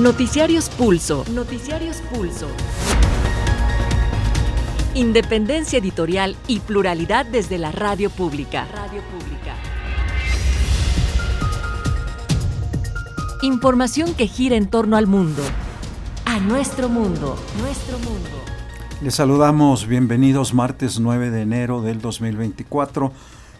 Noticiarios Pulso. Noticiarios Pulso. Independencia editorial y pluralidad desde la radio pública. Radio pública. Información que gira en torno al mundo. A nuestro mundo. Nuestro mundo. Les saludamos, bienvenidos martes 9 de enero del 2024.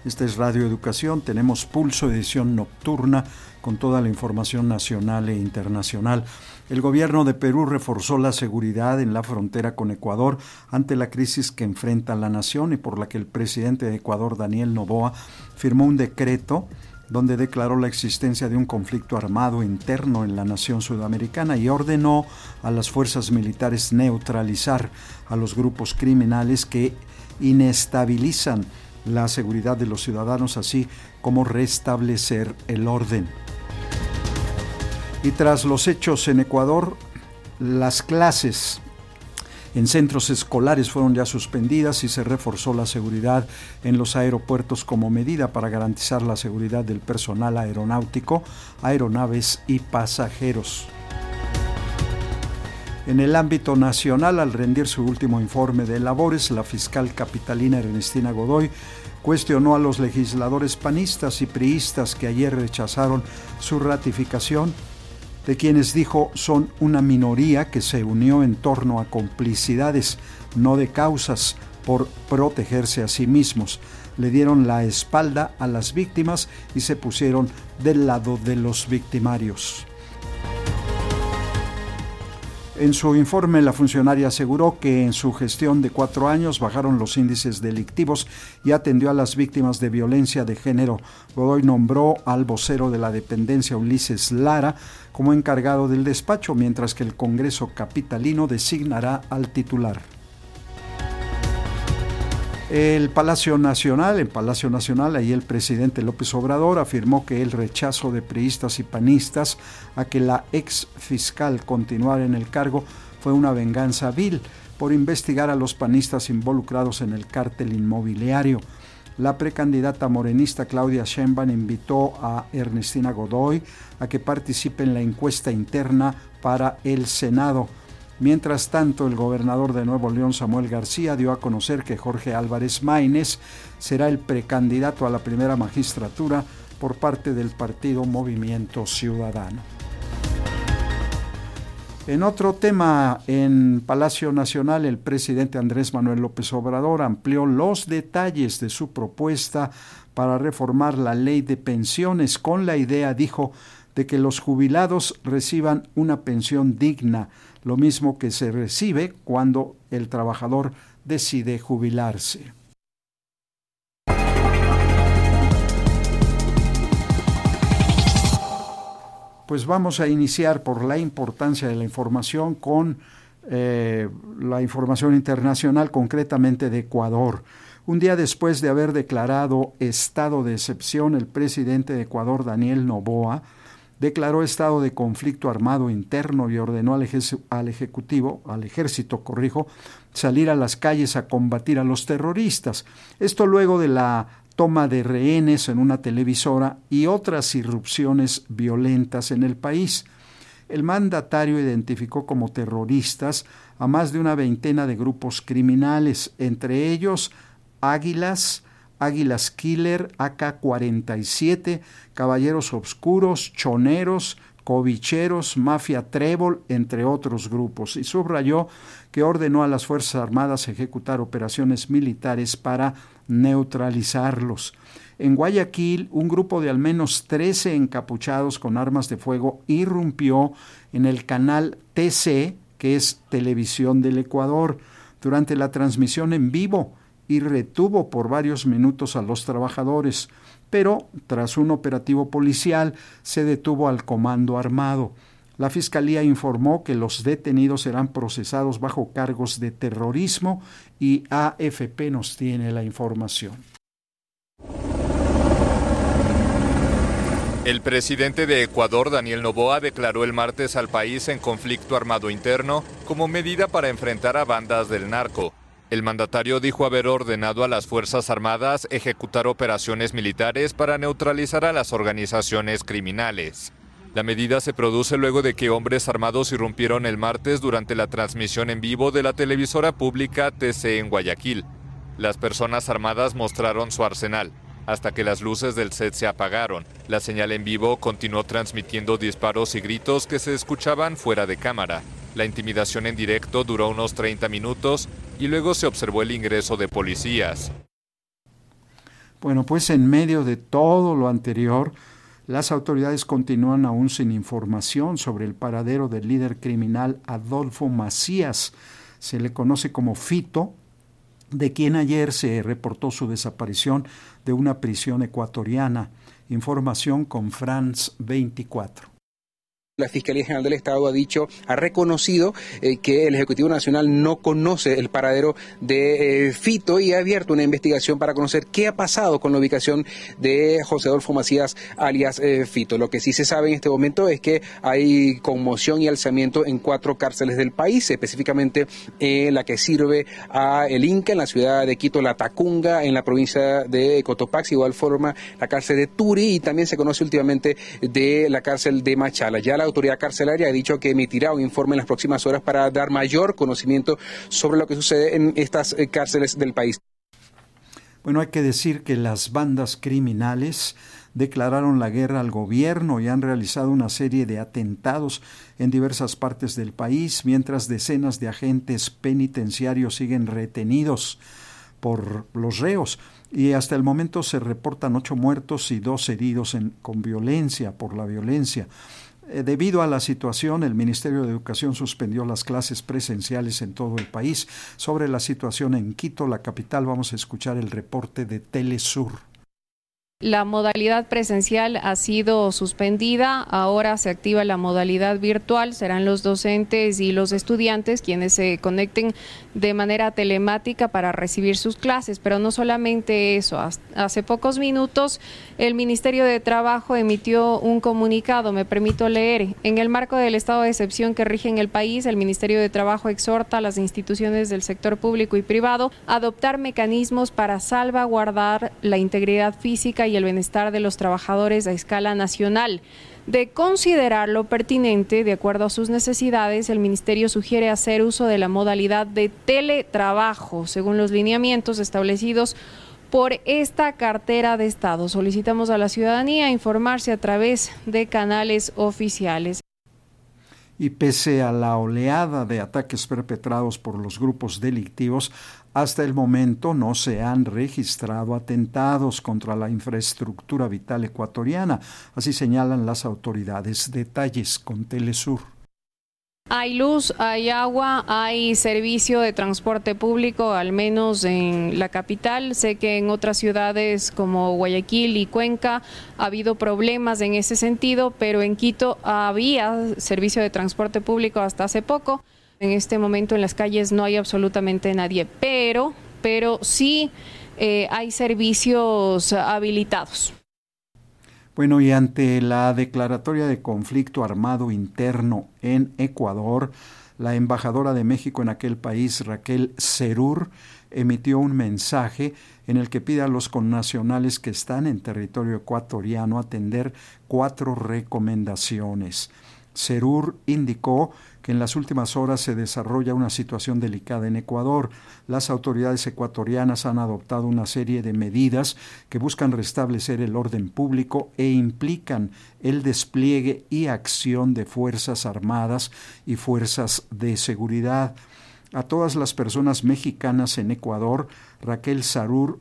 Esta es Radio Educación, tenemos Pulso, edición nocturna con toda la información nacional e internacional. El gobierno de Perú reforzó la seguridad en la frontera con Ecuador ante la crisis que enfrenta la nación y por la que el presidente de Ecuador, Daniel Noboa, firmó un decreto donde declaró la existencia de un conflicto armado interno en la nación sudamericana y ordenó a las fuerzas militares neutralizar a los grupos criminales que inestabilizan la seguridad de los ciudadanos, así como restablecer el orden. Y tras los hechos en Ecuador, las clases en centros escolares fueron ya suspendidas y se reforzó la seguridad en los aeropuertos como medida para garantizar la seguridad del personal aeronáutico, aeronaves y pasajeros. En el ámbito nacional, al rendir su último informe de labores, la fiscal capitalina Ernestina Godoy cuestionó a los legisladores panistas y priistas que ayer rechazaron su ratificación de quienes dijo son una minoría que se unió en torno a complicidades, no de causas, por protegerse a sí mismos. Le dieron la espalda a las víctimas y se pusieron del lado de los victimarios. En su informe, la funcionaria aseguró que en su gestión de cuatro años bajaron los índices delictivos y atendió a las víctimas de violencia de género. Godoy nombró al vocero de la dependencia, Ulises Lara, como encargado del despacho, mientras que el Congreso Capitalino designará al titular. El Palacio Nacional, en Palacio Nacional, ahí el presidente López Obrador afirmó que el rechazo de priistas y panistas a que la ex fiscal continuara en el cargo fue una venganza vil por investigar a los panistas involucrados en el cártel inmobiliario. La precandidata morenista Claudia Sheinbaum invitó a Ernestina Godoy a que participe en la encuesta interna para el Senado. Mientras tanto, el gobernador de Nuevo León, Samuel García, dio a conocer que Jorge Álvarez Maínez será el precandidato a la primera magistratura por parte del partido Movimiento Ciudadano. En otro tema, en Palacio Nacional, el presidente Andrés Manuel López Obrador amplió los detalles de su propuesta para reformar la ley de pensiones con la idea, dijo, de que los jubilados reciban una pensión digna lo mismo que se recibe cuando el trabajador decide jubilarse. Pues vamos a iniciar por la importancia de la información con eh, la información internacional, concretamente de Ecuador. Un día después de haber declarado estado de excepción, el presidente de Ecuador, Daniel Noboa, declaró estado de conflicto armado interno y ordenó al, Ejecutivo, al Ejército, corrijo, salir a las calles a combatir a los terroristas. Esto luego de la toma de rehenes en una televisora y otras irrupciones violentas en el país. El mandatario identificó como terroristas a más de una veintena de grupos criminales, entre ellos Águilas, Águilas Killer, AK-47, Caballeros Obscuros, Choneros, Covicheros, Mafia Trébol, entre otros grupos, y subrayó que ordenó a las Fuerzas Armadas ejecutar operaciones militares para neutralizarlos. En Guayaquil, un grupo de al menos 13 encapuchados con armas de fuego irrumpió en el canal TC, que es Televisión del Ecuador, durante la transmisión en vivo y retuvo por varios minutos a los trabajadores, pero tras un operativo policial se detuvo al comando armado. La Fiscalía informó que los detenidos serán procesados bajo cargos de terrorismo y AFP nos tiene la información. El presidente de Ecuador, Daniel Noboa, declaró el martes al país en conflicto armado interno como medida para enfrentar a bandas del narco. El mandatario dijo haber ordenado a las Fuerzas Armadas ejecutar operaciones militares para neutralizar a las organizaciones criminales. La medida se produce luego de que hombres armados irrumpieron el martes durante la transmisión en vivo de la televisora pública TC en Guayaquil. Las personas armadas mostraron su arsenal, hasta que las luces del set se apagaron. La señal en vivo continuó transmitiendo disparos y gritos que se escuchaban fuera de cámara. La intimidación en directo duró unos 30 minutos y luego se observó el ingreso de policías. Bueno, pues en medio de todo lo anterior, las autoridades continúan aún sin información sobre el paradero del líder criminal Adolfo Macías. Se le conoce como Fito, de quien ayer se reportó su desaparición de una prisión ecuatoriana. Información con France 24. La Fiscalía General del Estado ha dicho, ha reconocido eh, que el Ejecutivo Nacional no conoce el paradero de eh, Fito y ha abierto una investigación para conocer qué ha pasado con la ubicación de José Adolfo Macías, alias eh, Fito. Lo que sí se sabe en este momento es que hay conmoción y alzamiento en cuatro cárceles del país, específicamente la que sirve a el Inca en la ciudad de Quito, la Tacunga en la provincia de Cotopaxi, igual forma la cárcel de Turi y también se conoce últimamente de la cárcel de Machala. Ya la autoridad carcelaria ha dicho que emitirá un informe en las próximas horas para dar mayor conocimiento sobre lo que sucede en estas eh, cárceles del país. Bueno, hay que decir que las bandas criminales declararon la guerra al gobierno y han realizado una serie de atentados en diversas partes del país, mientras decenas de agentes penitenciarios siguen retenidos por los reos y hasta el momento se reportan ocho muertos y dos heridos con violencia, por la violencia. Eh, debido a la situación, el Ministerio de Educación suspendió las clases presenciales en todo el país. Sobre la situación en Quito, la capital, vamos a escuchar el reporte de Telesur. La modalidad presencial ha sido suspendida, ahora se activa la modalidad virtual, serán los docentes y los estudiantes quienes se conecten de manera telemática para recibir sus clases, pero no solamente eso, hace pocos minutos el Ministerio de Trabajo emitió un comunicado, me permito leer, en el marco del estado de excepción que rige en el país, el Ministerio de Trabajo exhorta a las instituciones del sector público y privado a adoptar mecanismos para salvaguardar la integridad física y el bienestar de los trabajadores a escala nacional. De considerarlo pertinente, de acuerdo a sus necesidades, el Ministerio sugiere hacer uso de la modalidad de teletrabajo, según los lineamientos establecidos por esta cartera de Estado. Solicitamos a la ciudadanía informarse a través de canales oficiales y pese a la oleada de ataques perpetrados por los grupos delictivos, hasta el momento no se han registrado atentados contra la infraestructura vital ecuatoriana, así señalan las autoridades. Detalles con Telesur. Hay luz, hay agua, hay servicio de transporte público, al menos en la capital. Sé que en otras ciudades como Guayaquil y Cuenca ha habido problemas en ese sentido, pero en Quito había servicio de transporte público hasta hace poco. En este momento en las calles no hay absolutamente nadie, pero, pero sí eh, hay servicios habilitados. Bueno, y ante la declaratoria de conflicto armado interno en Ecuador, la embajadora de México en aquel país, Raquel Cerur, emitió un mensaje en el que pide a los connacionales que están en territorio ecuatoriano atender cuatro recomendaciones. Cerur indicó que en las últimas horas se desarrolla una situación delicada en Ecuador. Las autoridades ecuatorianas han adoptado una serie de medidas que buscan restablecer el orden público e implican el despliegue y acción de fuerzas armadas y fuerzas de seguridad. A todas las personas mexicanas en Ecuador, Raquel Sarur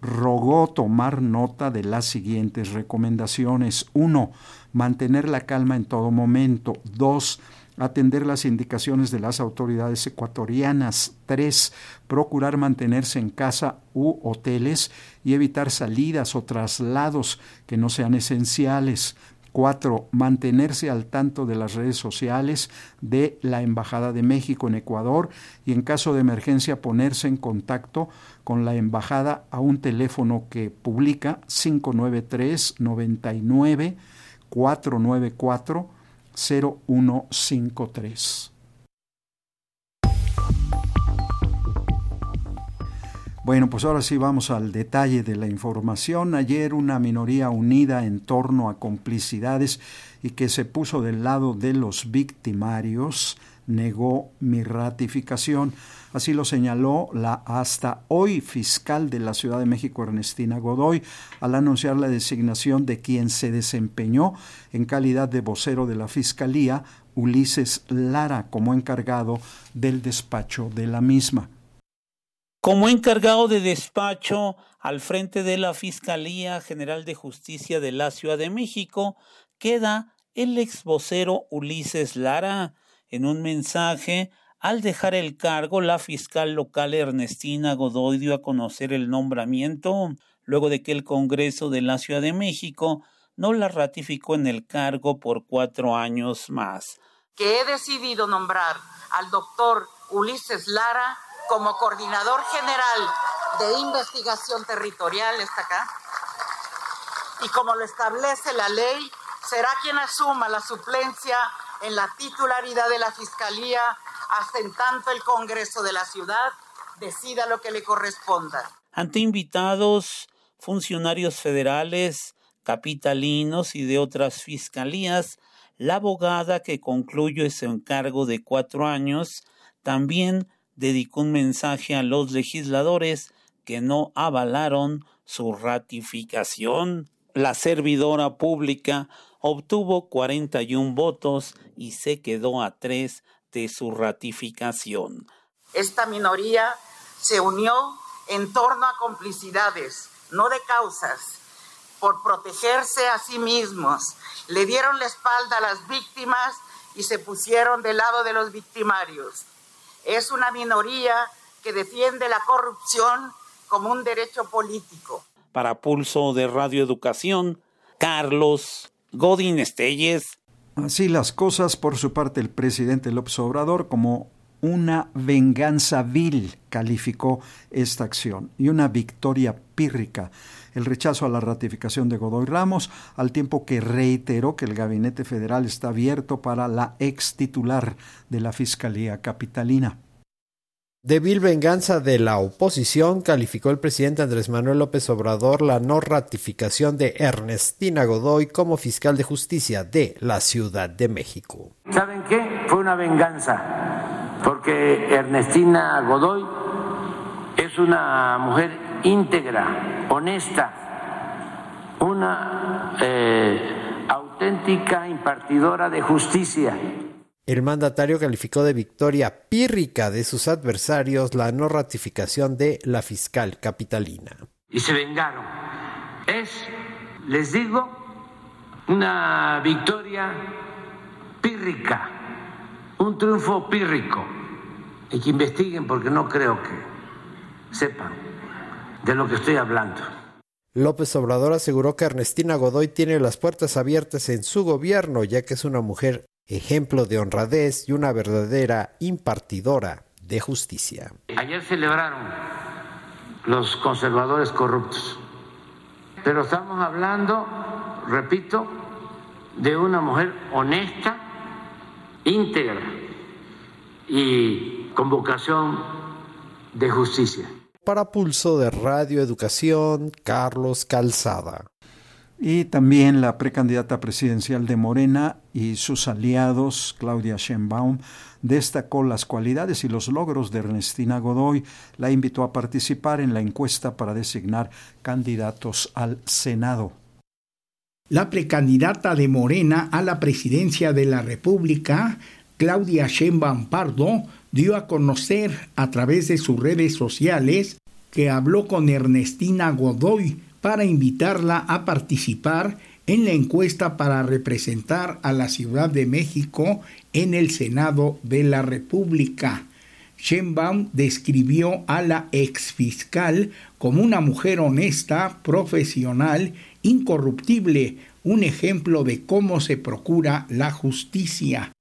rogó tomar nota de las siguientes recomendaciones. Uno, Mantener la calma en todo momento. Dos, atender las indicaciones de las autoridades ecuatorianas. Tres, procurar mantenerse en casa u hoteles y evitar salidas o traslados que no sean esenciales. Cuatro, mantenerse al tanto de las redes sociales de la Embajada de México en Ecuador y en caso de emergencia ponerse en contacto con la Embajada a un teléfono que publica 593 99 494 0153. Bueno, pues ahora sí vamos al detalle de la información. Ayer una minoría unida en torno a complicidades y que se puso del lado de los victimarios negó mi ratificación. Así lo señaló la hasta hoy fiscal de la Ciudad de México, Ernestina Godoy, al anunciar la designación de quien se desempeñó en calidad de vocero de la Fiscalía, Ulises Lara, como encargado del despacho de la misma. Como encargado de despacho al frente de la Fiscalía General de Justicia de la Ciudad de México, queda el ex vocero Ulises Lara, en un mensaje, al dejar el cargo, la fiscal local Ernestina Godoy dio a conocer el nombramiento, luego de que el Congreso de la Ciudad de México no la ratificó en el cargo por cuatro años más. Que he decidido nombrar al doctor Ulises Lara como coordinador general de investigación territorial, está acá, y como lo establece la ley, será quien asuma la suplencia en la titularidad de la Fiscalía hasta en tanto el Congreso de la ciudad decida lo que le corresponda. Ante invitados, funcionarios federales, capitalinos y de otras fiscalías, la abogada que concluyó ese encargo de cuatro años también dedicó un mensaje a los legisladores que no avalaron su ratificación. La servidora pública obtuvo 41 votos y se quedó a tres de su ratificación. Esta minoría se unió en torno a complicidades, no de causas, por protegerse a sí mismos. Le dieron la espalda a las víctimas y se pusieron del lado de los victimarios. Es una minoría que defiende la corrupción como un derecho político. Para Pulso de Radio Educación, Carlos Godín Estelles. Así las cosas, por su parte, el presidente López Obrador como una venganza vil calificó esta acción y una victoria pírrica el rechazo a la ratificación de Godoy Ramos, al tiempo que reiteró que el gabinete federal está abierto para la ex titular de la Fiscalía Capitalina. De venganza de la oposición, calificó el presidente Andrés Manuel López Obrador la no ratificación de Ernestina Godoy como fiscal de justicia de la Ciudad de México. ¿Saben qué? Fue una venganza, porque Ernestina Godoy es una mujer íntegra, honesta, una eh, auténtica impartidora de justicia. El mandatario calificó de victoria pírrica de sus adversarios la no ratificación de la fiscal capitalina. Y se vengaron. Es, les digo, una victoria pírrica, un triunfo pírrico. Y que investiguen porque no creo que sepan de lo que estoy hablando. López Obrador aseguró que Ernestina Godoy tiene las puertas abiertas en su gobierno, ya que es una mujer ejemplo de honradez y una verdadera impartidora de justicia. Ayer celebraron los conservadores corruptos, pero estamos hablando, repito, de una mujer honesta, íntegra y con vocación de justicia. Para Pulso de Radio Educación, Carlos Calzada y también la precandidata presidencial de Morena y sus aliados, Claudia Sheinbaum, destacó las cualidades y los logros de Ernestina Godoy, la invitó a participar en la encuesta para designar candidatos al Senado. La precandidata de Morena a la presidencia de la República, Claudia Sheinbaum Pardo, dio a conocer a través de sus redes sociales que habló con Ernestina Godoy, para invitarla a participar en la encuesta para representar a la Ciudad de México en el Senado de la República. Shenbaum describió a la exfiscal como una mujer honesta, profesional, incorruptible, un ejemplo de cómo se procura la justicia.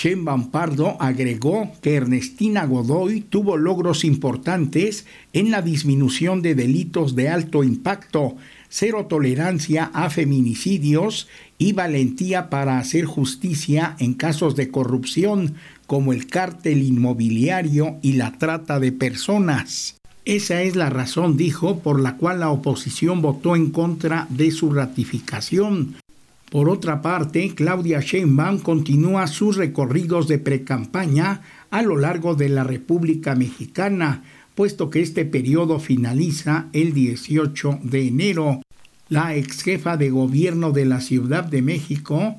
Shen Pardo agregó que Ernestina Godoy tuvo logros importantes en la disminución de delitos de alto impacto, cero tolerancia a feminicidios y valentía para hacer justicia en casos de corrupción como el cártel inmobiliario y la trata de personas. Esa es la razón, dijo, por la cual la oposición votó en contra de su ratificación. Por otra parte, Claudia Sheinbaum continúa sus recorridos de precampaña a lo largo de la República Mexicana, puesto que este periodo finaliza el 18 de enero. La ex jefa de gobierno de la Ciudad de México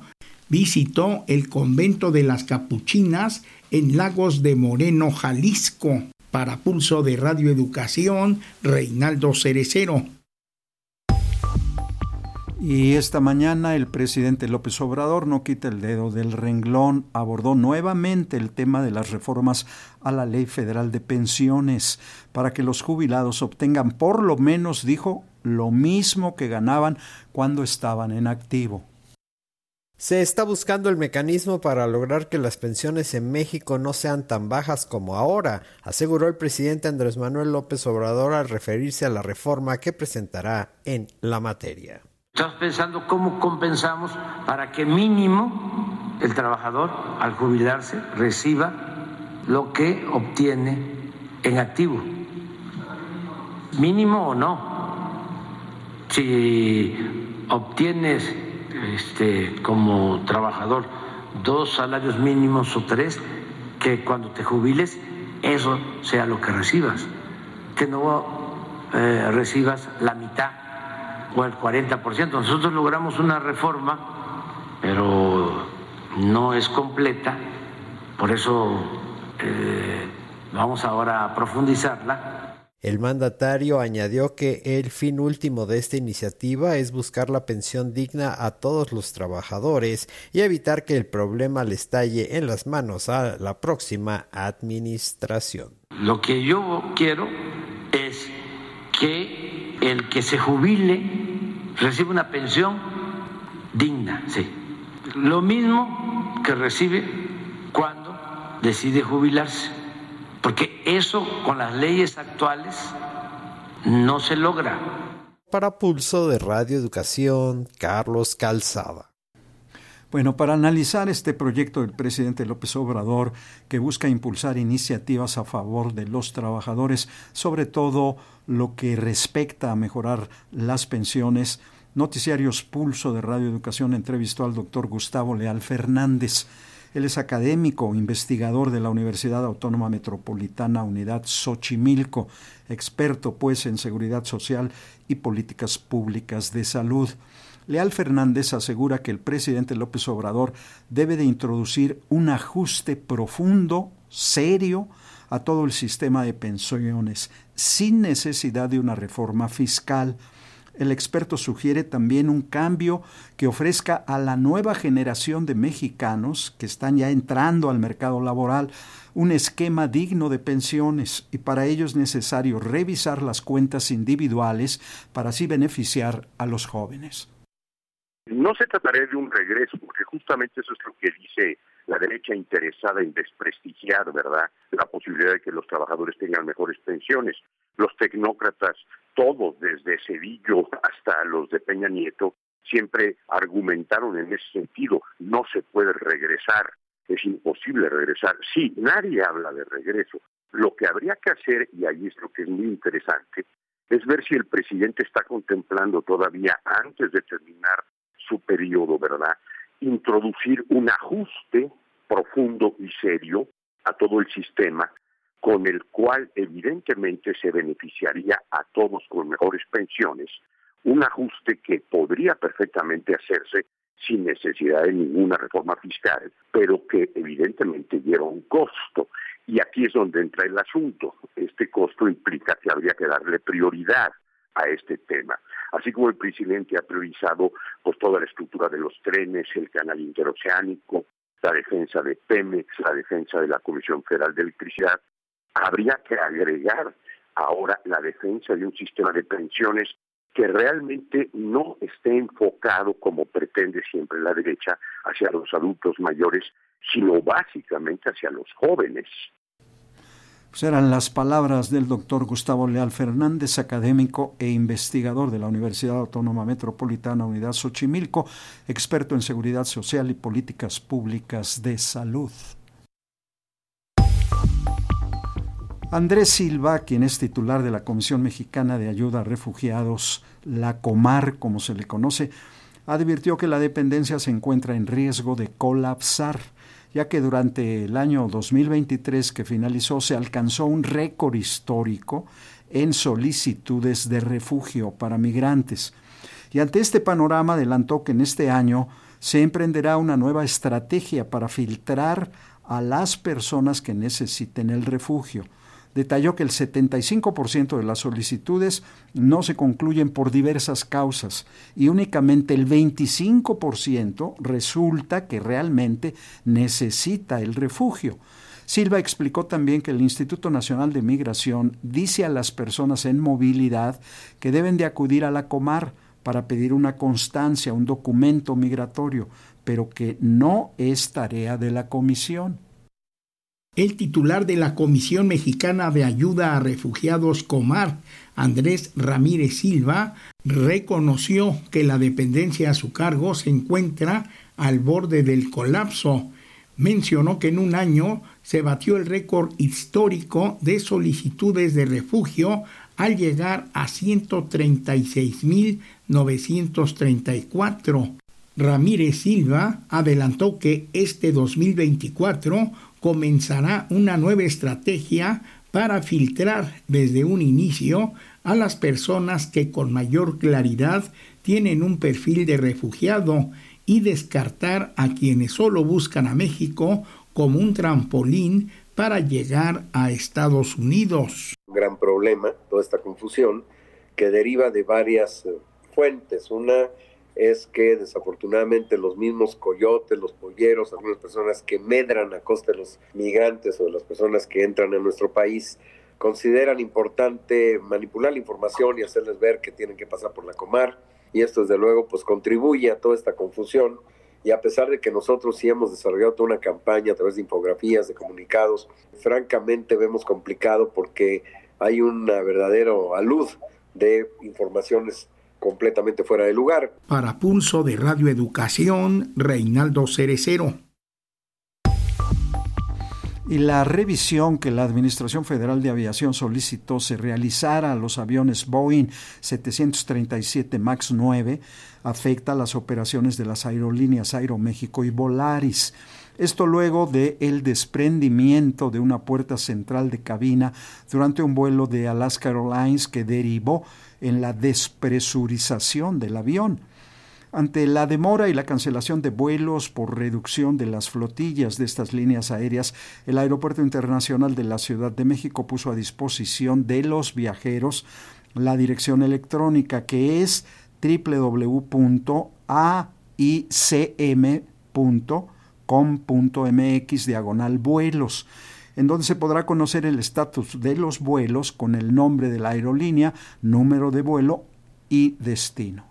visitó el convento de las Capuchinas en Lagos de Moreno, Jalisco. Para Pulso de Radio Educación, Reinaldo Cerecero. Y esta mañana el presidente López Obrador no quita el dedo del renglón, abordó nuevamente el tema de las reformas a la Ley Federal de Pensiones para que los jubilados obtengan por lo menos, dijo, lo mismo que ganaban cuando estaban en activo. Se está buscando el mecanismo para lograr que las pensiones en México no sean tan bajas como ahora, aseguró el presidente Andrés Manuel López Obrador al referirse a la reforma que presentará en la materia. Estamos pensando cómo compensamos para que mínimo el trabajador al jubilarse reciba lo que obtiene en activo. Mínimo o no. Si obtienes este, como trabajador dos salarios mínimos o tres, que cuando te jubiles eso sea lo que recibas, que no eh, recibas la mitad o el 40%. Nosotros logramos una reforma, pero no es completa, por eso eh, vamos ahora a profundizarla. El mandatario añadió que el fin último de esta iniciativa es buscar la pensión digna a todos los trabajadores y evitar que el problema le estalle en las manos a la próxima administración. Lo que yo quiero es que el que se jubile recibe una pensión digna, sí. Lo mismo que recibe cuando decide jubilarse, porque eso con las leyes actuales no se logra. Para Pulso de Radio Educación, Carlos Calzada. Bueno, para analizar este proyecto del presidente López Obrador, que busca impulsar iniciativas a favor de los trabajadores, sobre todo lo que respecta a mejorar las pensiones, Noticiarios Pulso de Radio Educación entrevistó al doctor Gustavo Leal Fernández. Él es académico, investigador de la Universidad Autónoma Metropolitana Unidad Xochimilco, experto pues en seguridad social y políticas públicas de salud. Leal Fernández asegura que el presidente López Obrador debe de introducir un ajuste profundo, serio, a todo el sistema de pensiones, sin necesidad de una reforma fiscal. El experto sugiere también un cambio que ofrezca a la nueva generación de mexicanos que están ya entrando al mercado laboral un esquema digno de pensiones y para ello es necesario revisar las cuentas individuales para así beneficiar a los jóvenes. No se trataría de un regreso, porque justamente eso es lo que dice la derecha interesada en desprestigiar, ¿verdad?, la posibilidad de que los trabajadores tengan mejores pensiones. Los tecnócratas, todos, desde Cedillo hasta los de Peña Nieto, siempre argumentaron en ese sentido, no se puede regresar, es imposible regresar. Sí, nadie habla de regreso. Lo que habría que hacer, y ahí es lo que es muy interesante, es ver si el presidente está contemplando todavía, antes de terminar su periodo, ¿verdad? Introducir un ajuste profundo y serio a todo el sistema, con el cual evidentemente se beneficiaría a todos con mejores pensiones, un ajuste que podría perfectamente hacerse sin necesidad de ninguna reforma fiscal, pero que evidentemente lleva un costo. Y aquí es donde entra el asunto. Este costo implica que habría que darle prioridad a este tema. Así como el presidente ha priorizado pues toda la estructura de los trenes, el canal interoceánico, la defensa de Pemex, la defensa de la Comisión Federal de Electricidad, habría que agregar ahora la defensa de un sistema de pensiones que realmente no esté enfocado como pretende siempre la derecha hacia los adultos mayores, sino básicamente hacia los jóvenes. Pues eran las palabras del doctor Gustavo Leal Fernández, académico e investigador de la Universidad Autónoma Metropolitana Unidad Xochimilco, experto en seguridad social y políticas públicas de salud. Andrés Silva, quien es titular de la Comisión Mexicana de Ayuda a Refugiados, la Comar, como se le conoce, advirtió que la dependencia se encuentra en riesgo de colapsar, ya que durante el año 2023 que finalizó se alcanzó un récord histórico en solicitudes de refugio para migrantes. Y ante este panorama adelantó que en este año se emprenderá una nueva estrategia para filtrar a las personas que necesiten el refugio detalló que el 75% de las solicitudes no se concluyen por diversas causas y únicamente el 25% resulta que realmente necesita el refugio. Silva explicó también que el Instituto Nacional de Migración dice a las personas en movilidad que deben de acudir a la Comar para pedir una constancia, un documento migratorio, pero que no es tarea de la comisión. El titular de la Comisión Mexicana de Ayuda a Refugiados Comar, Andrés Ramírez Silva, reconoció que la dependencia a su cargo se encuentra al borde del colapso. Mencionó que en un año se batió el récord histórico de solicitudes de refugio al llegar a 136.934. Ramírez Silva adelantó que este 2024 comenzará una nueva estrategia para filtrar desde un inicio a las personas que con mayor claridad tienen un perfil de refugiado y descartar a quienes solo buscan a México como un trampolín para llegar a Estados Unidos. Un gran problema, toda esta confusión, que deriva de varias eh, fuentes. Una es que desafortunadamente los mismos coyotes, los polleros, algunas personas que medran a costa de los migrantes o de las personas que entran a nuestro país, consideran importante manipular la información y hacerles ver que tienen que pasar por la comar. Y esto desde luego pues contribuye a toda esta confusión. Y a pesar de que nosotros sí hemos desarrollado toda una campaña a través de infografías, de comunicados, francamente vemos complicado porque hay una verdadera alud de informaciones completamente fuera de lugar. Para Pulso de Radio Educación, Reinaldo Cerecero. Y la revisión que la Administración Federal de Aviación solicitó se realizara a los aviones Boeing 737 MAX 9 afecta las operaciones de las aerolíneas Aeroméxico y Volaris. Esto luego de el desprendimiento de una puerta central de cabina durante un vuelo de Alaska Airlines que derivó en la despresurización del avión. Ante la demora y la cancelación de vuelos por reducción de las flotillas de estas líneas aéreas, el Aeropuerto Internacional de la Ciudad de México puso a disposición de los viajeros la dirección electrónica que es www.aicm.com.mx diagonal vuelos en donde se podrá conocer el estatus de los vuelos con el nombre de la aerolínea, número de vuelo y destino.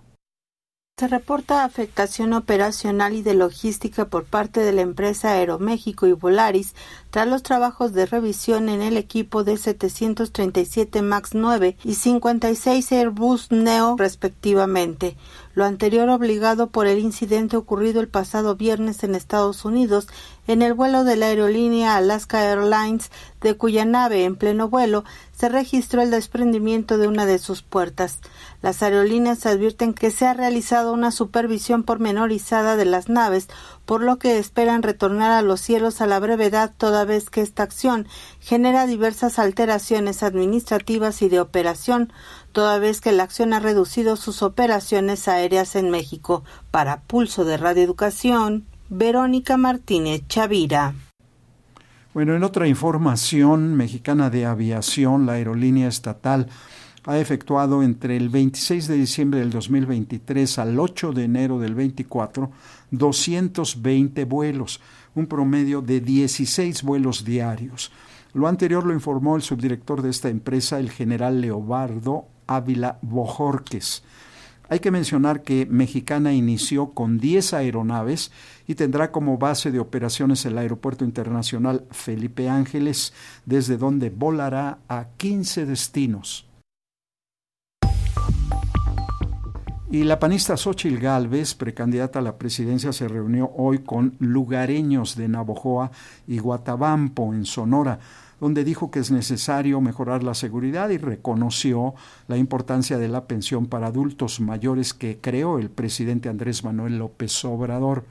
Se reporta afectación operacional y de logística por parte de la empresa Aeroméxico y Volaris tras los trabajos de revisión en el equipo de 737 MAX 9 y 56 Airbus Neo respectivamente. Lo anterior obligado por el incidente ocurrido el pasado viernes en Estados Unidos en el vuelo de la aerolínea Alaska Airlines, de cuya nave en pleno vuelo se registró el desprendimiento de una de sus puertas. Las aerolíneas advierten que se ha realizado una supervisión pormenorizada de las naves, por lo que esperan retornar a los cielos a la brevedad toda vez que esta acción genera diversas alteraciones administrativas y de operación, toda vez que la acción ha reducido sus operaciones aéreas en México. Para Pulso de Radio Educación, Verónica Martínez Chavira. Bueno, en otra información mexicana de aviación, la aerolínea estatal ha efectuado entre el 26 de diciembre del 2023 al 8 de enero del 24 220 vuelos, un promedio de 16 vuelos diarios. Lo anterior lo informó el subdirector de esta empresa, el general Leobardo Ávila Bojorques. Hay que mencionar que Mexicana inició con 10 aeronaves y tendrá como base de operaciones el Aeropuerto Internacional Felipe Ángeles, desde donde volará a 15 destinos. Y la panista Xochil Gálvez, precandidata a la presidencia, se reunió hoy con lugareños de Navojoa y Guatabampo, en Sonora, donde dijo que es necesario mejorar la seguridad y reconoció la importancia de la pensión para adultos mayores que creó el presidente Andrés Manuel López Obrador.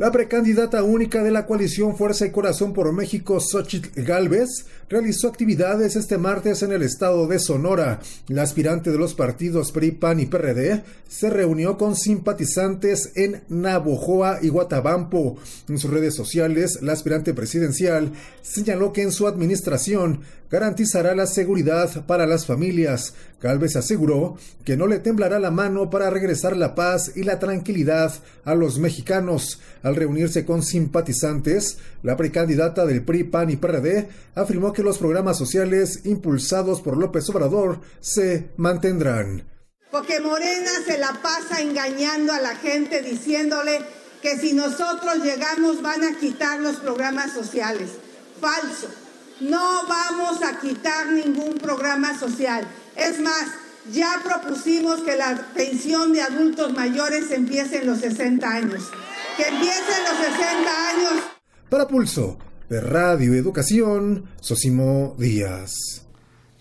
La precandidata única de la coalición Fuerza y Corazón por México, Xochitl Galvez, realizó actividades este martes en el estado de Sonora. La aspirante de los partidos PRI, PAN y PRD se reunió con simpatizantes en Navojoa y Guatabampo. En sus redes sociales, la aspirante presidencial señaló que en su administración garantizará la seguridad para las familias. Galvez aseguró que no le temblará la mano para regresar la paz y la tranquilidad a los mexicanos. Al reunirse con simpatizantes, la precandidata del PRI, PAN y PRD afirmó que los programas sociales impulsados por López Obrador se mantendrán. Porque Morena se la pasa engañando a la gente diciéndole que si nosotros llegamos van a quitar los programas sociales. Falso. No vamos a quitar ningún programa social. Es más, ya propusimos que la pensión de adultos mayores empiece en los 60 años. Que empiece en los 60 años. Para Pulso, de Radio Educación, Sosimo Díaz.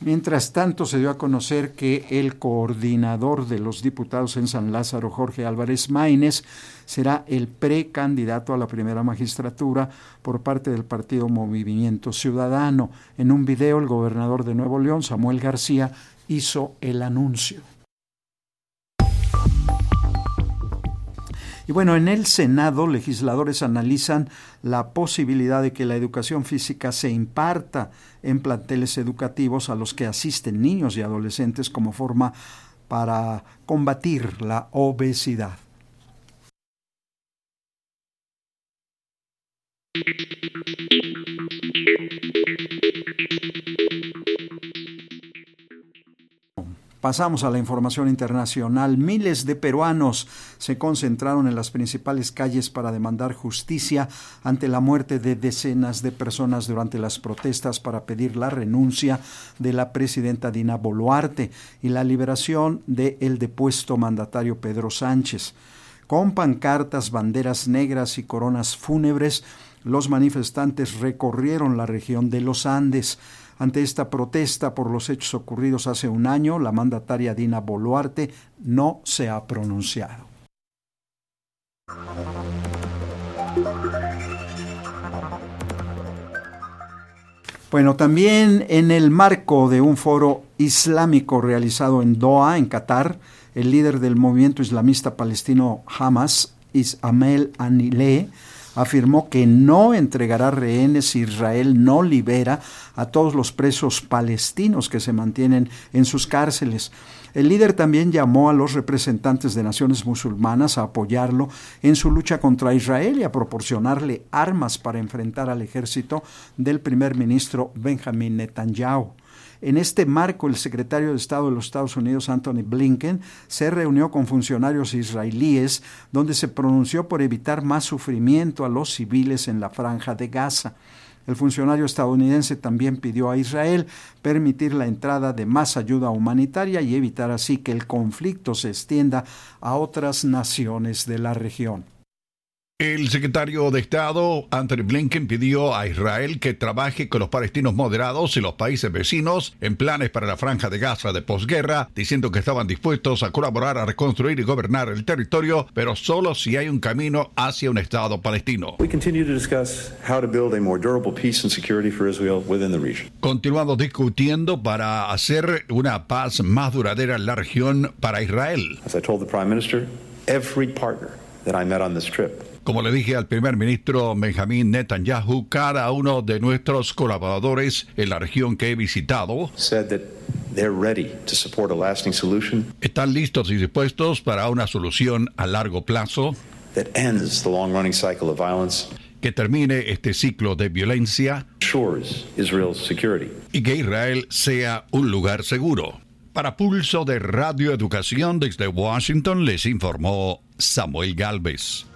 Mientras tanto, se dio a conocer que el coordinador de los diputados en San Lázaro, Jorge Álvarez Maínez, será el precandidato a la primera magistratura por parte del partido Movimiento Ciudadano. En un video, el gobernador de Nuevo León, Samuel García, hizo el anuncio. Y bueno, en el Senado, legisladores analizan la posibilidad de que la educación física se imparta en planteles educativos a los que asisten niños y adolescentes como forma para combatir la obesidad. Pasamos a la información internacional. Miles de peruanos se concentraron en las principales calles para demandar justicia ante la muerte de decenas de personas durante las protestas para pedir la renuncia de la presidenta Dina Boluarte y la liberación del el depuesto mandatario Pedro Sánchez. Con pancartas, banderas negras y coronas fúnebres, los manifestantes recorrieron la región de los Andes ante esta protesta por los hechos ocurridos hace un año, la mandataria Dina Boluarte no se ha pronunciado. Bueno, también en el marco de un foro islámico realizado en Doha, en Qatar, el líder del movimiento islamista palestino Hamas, Ismael Anileh, afirmó que no entregará rehenes si Israel no libera a todos los presos palestinos que se mantienen en sus cárceles. El líder también llamó a los representantes de naciones musulmanas a apoyarlo en su lucha contra Israel y a proporcionarle armas para enfrentar al ejército del primer ministro Benjamin Netanyahu. En este marco, el secretario de Estado de los Estados Unidos, Anthony Blinken, se reunió con funcionarios israelíes donde se pronunció por evitar más sufrimiento a los civiles en la franja de Gaza. El funcionario estadounidense también pidió a Israel permitir la entrada de más ayuda humanitaria y evitar así que el conflicto se extienda a otras naciones de la región. El secretario de Estado, Anthony Blinken, pidió a Israel que trabaje con los palestinos moderados y los países vecinos en planes para la franja de Gaza de posguerra, diciendo que estaban dispuestos a colaborar a reconstruir y gobernar el territorio, pero solo si hay un camino hacia un Estado palestino. Continuamos discutiendo para hacer una paz más duradera en la región para Israel. As I told the Prime Minister, every partner that I met on this trip como le dije al primer ministro Benjamín Netanyahu, cada uno de nuestros colaboradores en la región que he visitado están listos y dispuestos para una solución a largo plazo que termine este ciclo de violencia y que Israel sea un lugar seguro. Para Pulso de Radio Educación desde Washington les informó Samuel Galvez.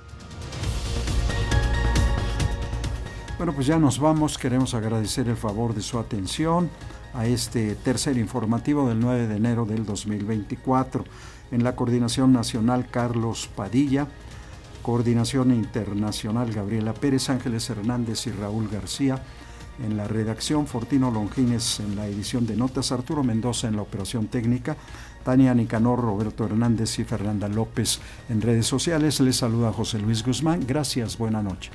Bueno, pues ya nos vamos. Queremos agradecer el favor de su atención a este tercer informativo del 9 de enero del 2024. En la Coordinación Nacional, Carlos Padilla. Coordinación Internacional, Gabriela Pérez, Ángeles Hernández y Raúl García. en la redacción, Fortino Longines en la edición de notas, Arturo Mendoza en la operación técnica, Tania Nicanor, Roberto Hernández y Fernanda López en redes sociales. Les saluda José Luis Guzmán. Gracias, buena noche.